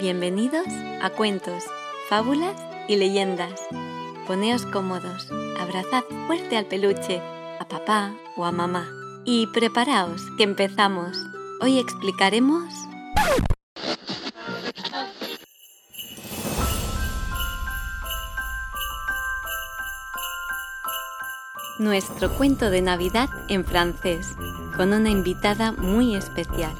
Bienvenidos a Cuentos, Fábulas y Leyendas. Poneos cómodos, abrazad fuerte al peluche, a papá o a mamá. Y preparaos, que empezamos. Hoy explicaremos... Nuestro cuento de Navidad en francés, con una invitada muy especial.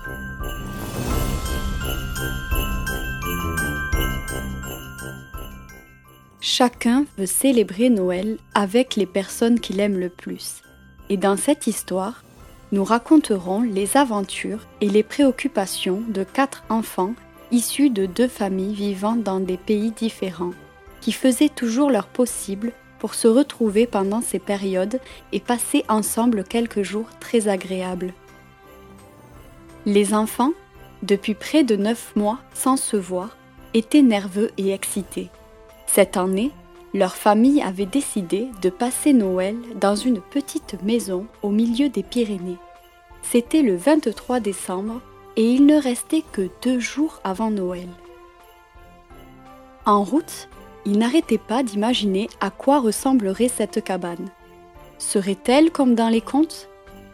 Chacun veut célébrer Noël avec les personnes qu'il aime le plus. Et dans cette histoire, nous raconterons les aventures et les préoccupations de quatre enfants issus de deux familles vivant dans des pays différents, qui faisaient toujours leur possible pour se retrouver pendant ces périodes et passer ensemble quelques jours très agréables. Les enfants, depuis près de neuf mois sans se voir, étaient nerveux et excités. Cette année, leur famille avait décidé de passer Noël dans une petite maison au milieu des Pyrénées. C'était le 23 décembre et il ne restait que deux jours avant Noël. En route, ils n'arrêtaient pas d'imaginer à quoi ressemblerait cette cabane. Serait-elle comme dans les contes?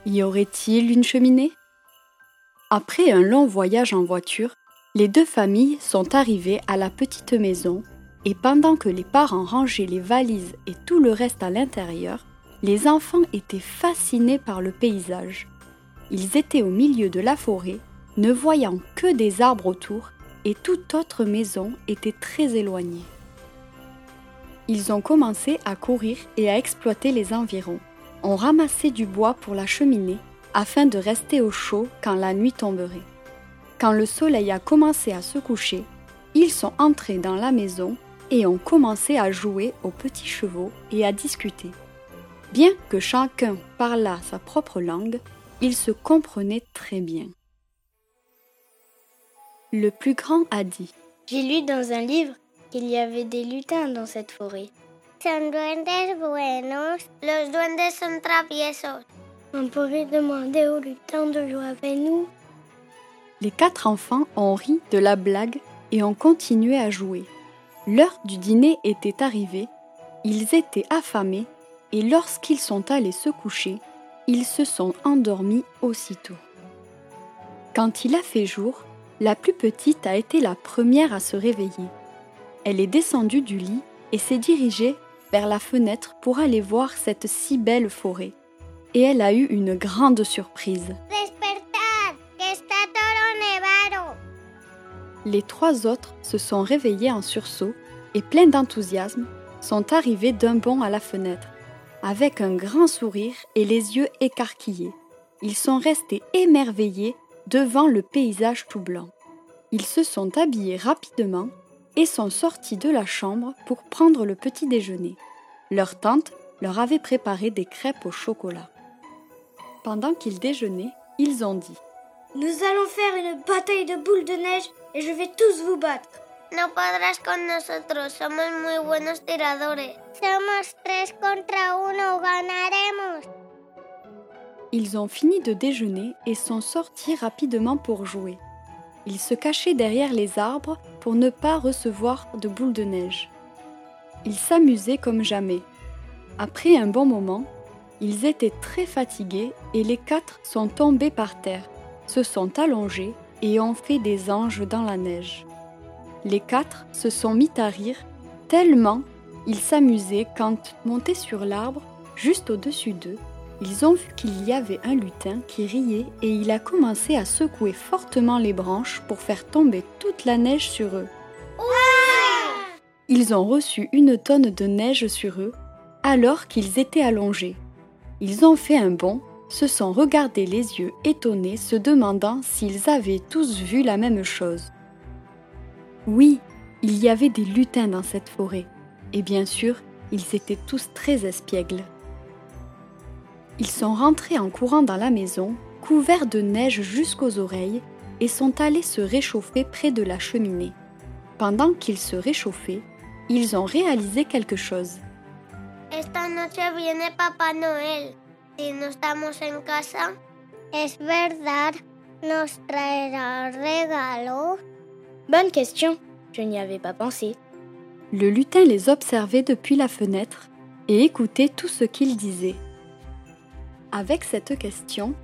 Y aurait-il une cheminée? Après un long voyage en voiture, les deux familles sont arrivées à la petite maison et pendant que les parents rangeaient les valises et tout le reste à l'intérieur, les enfants étaient fascinés par le paysage. Ils étaient au milieu de la forêt, ne voyant que des arbres autour, et toute autre maison était très éloignée. Ils ont commencé à courir et à exploiter les environs. On ramassait du bois pour la cheminée afin de rester au chaud quand la nuit tomberait. Quand le soleil a commencé à se coucher, ils sont entrés dans la maison et ont commencé à jouer aux petits chevaux et à discuter. Bien que chacun parlât sa propre langue, ils se comprenaient très bien. Le plus grand a dit J'ai lu dans un livre qu'il y avait des lutins dans cette forêt. Son duendes buenos, los duendes son traviesos. On pourrait demander aux lutins de jouer avec nous. Les quatre enfants ont ri de la blague et ont continué à jouer. L'heure du dîner était arrivée, ils étaient affamés et lorsqu'ils sont allés se coucher, ils se sont endormis aussitôt. Quand il a fait jour, la plus petite a été la première à se réveiller. Elle est descendue du lit et s'est dirigée vers la fenêtre pour aller voir cette si belle forêt. Et elle a eu une grande surprise. Les trois autres se sont réveillés en sursaut et pleins d'enthousiasme sont arrivés d'un bond à la fenêtre, avec un grand sourire et les yeux écarquillés. Ils sont restés émerveillés devant le paysage tout blanc. Ils se sont habillés rapidement et sont sortis de la chambre pour prendre le petit déjeuner. Leur tante leur avait préparé des crêpes au chocolat. Pendant qu'ils déjeunaient, ils ont dit Nous allons faire une bataille de boules de neige et je vais tous vous battre. No podrás con nosotros, somos muy buenos tiradores. Somos tres contra uno, ganaremos. Ils ont fini de déjeuner et sont sortis rapidement pour jouer. Ils se cachaient derrière les arbres pour ne pas recevoir de boules de neige. Ils s'amusaient comme jamais. Après un bon moment, ils étaient très fatigués et les quatre sont tombés par terre, se sont allongés et ont fait des anges dans la neige. Les quatre se sont mis à rire tellement ils s'amusaient quand, montés sur l'arbre, juste au-dessus d'eux, ils ont vu qu'il y avait un lutin qui riait et il a commencé à secouer fortement les branches pour faire tomber toute la neige sur eux. Ils ont reçu une tonne de neige sur eux alors qu'ils étaient allongés. Ils ont fait un bond, se sont regardés les yeux étonnés, se demandant s'ils avaient tous vu la même chose. Oui, il y avait des lutins dans cette forêt, et bien sûr, ils étaient tous très espiègles. Ils sont rentrés en courant dans la maison, couverts de neige jusqu'aux oreilles, et sont allés se réchauffer près de la cheminée. Pendant qu'ils se réchauffaient, ils ont réalisé quelque chose. Si no estamos en casa, es verdad. nos traerá regalo Bonne question. Je n'y avais pas pensé. Le lutin les observait depuis la fenêtre et écoutait tout ce qu'ils disaient. Avec cette question,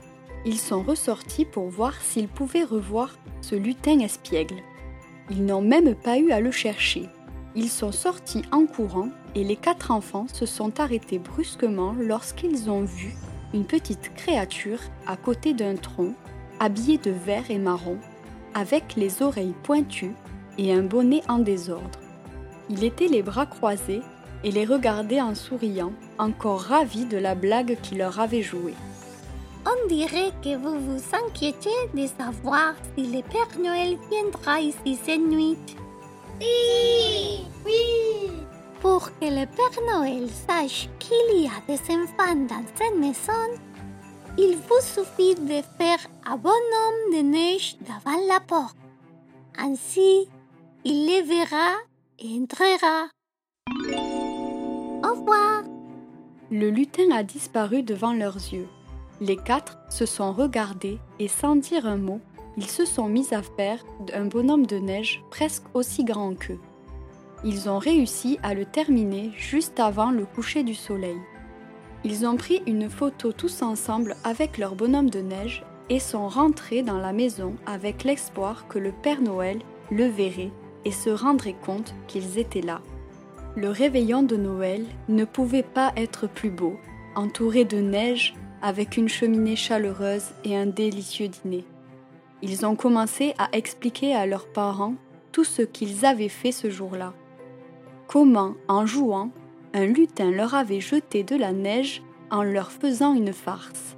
ils sont ressortis pour voir s'ils pouvaient revoir ce lutin espiègle. Ils n'ont même pas eu à le chercher. Ils sont sortis en courant et les quatre enfants se sont arrêtés brusquement lorsqu'ils ont vu une petite créature à côté d'un tronc, habillée de vert et marron, avec les oreilles pointues et un bonnet en désordre. Il était les bras croisés et les regardait en souriant, encore ravi de la blague qu'il leur avait jouée. On dirait que vous vous inquiétez de savoir si le Père Noël viendra ici cette nuit. Oui Oui Pour que le Père Noël sache qu'il y a des enfants dans cette maison, il vous suffit de faire un bonhomme de neige devant la porte. Ainsi, il les verra et entrera. Au revoir. Le lutin a disparu devant leurs yeux. Les quatre se sont regardés et sans dire un mot, ils se sont mis à faire un bonhomme de neige presque aussi grand qu'eux. Ils ont réussi à le terminer juste avant le coucher du soleil. Ils ont pris une photo tous ensemble avec leur bonhomme de neige et sont rentrés dans la maison avec l'espoir que le Père Noël le verrait et se rendrait compte qu'ils étaient là. Le réveillon de Noël ne pouvait pas être plus beau, entouré de neige, avec une cheminée chaleureuse et un délicieux dîner. Ils ont commencé à expliquer à leurs parents tout ce qu'ils avaient fait ce jour-là. Comment, en jouant, un lutin leur avait jeté de la neige en leur faisant une farce.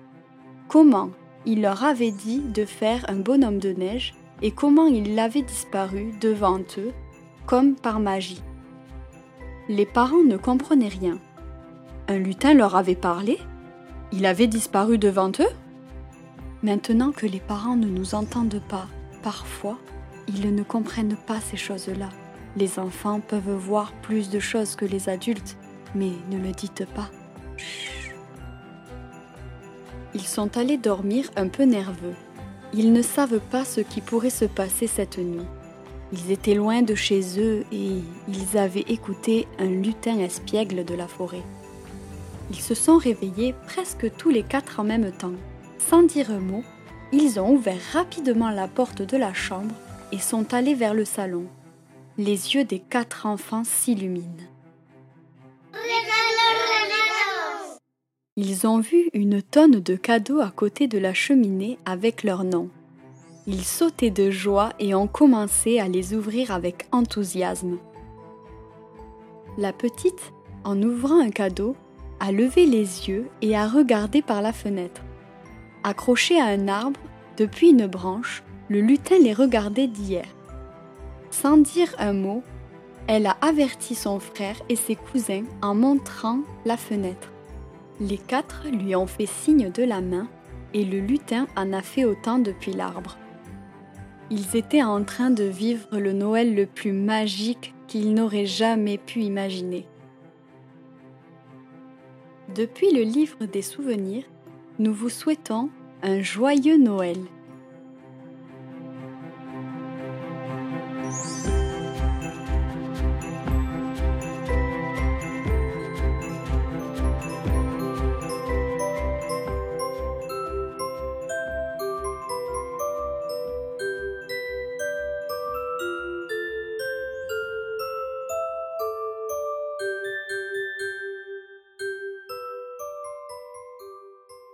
Comment il leur avait dit de faire un bonhomme de neige et comment il avait disparu devant eux, comme par magie. Les parents ne comprenaient rien. Un lutin leur avait parlé? Il avait disparu devant eux? Maintenant que les parents ne nous entendent pas, parfois, ils ne comprennent pas ces choses-là. Les enfants peuvent voir plus de choses que les adultes, mais ne le dites pas. Ils sont allés dormir un peu nerveux. Ils ne savent pas ce qui pourrait se passer cette nuit. Ils étaient loin de chez eux et ils avaient écouté un lutin espiègle de la forêt. Ils se sont réveillés presque tous les quatre en même temps. Sans dire un mot, ils ont ouvert rapidement la porte de la chambre et sont allés vers le salon. Les yeux des quatre enfants s'illuminent. Ils ont vu une tonne de cadeaux à côté de la cheminée avec leur nom. Ils sautaient de joie et ont commencé à les ouvrir avec enthousiasme. La petite, en ouvrant un cadeau, a levé les yeux et a regardé par la fenêtre. Accroché à un arbre, depuis une branche, le lutin les regardait d'hier. Sans dire un mot, elle a averti son frère et ses cousins en montrant la fenêtre. Les quatre lui ont fait signe de la main et le lutin en a fait autant depuis l'arbre. Ils étaient en train de vivre le Noël le plus magique qu'ils n'auraient jamais pu imaginer. Depuis le livre des souvenirs, nous vous souhaitons un joyeux Noël.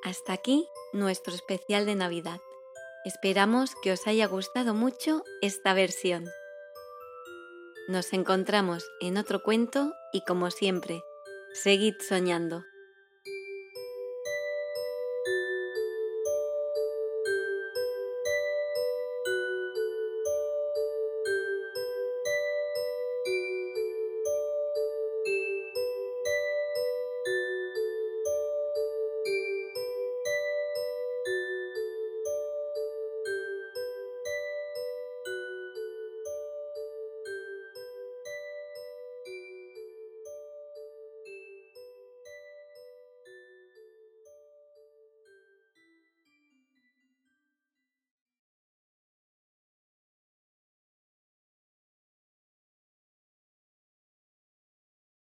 Hasta aquí nuestro especial de Navidad. Esperamos que os haya gustado mucho esta versión. Nos encontramos en otro cuento y como siempre, seguid soñando.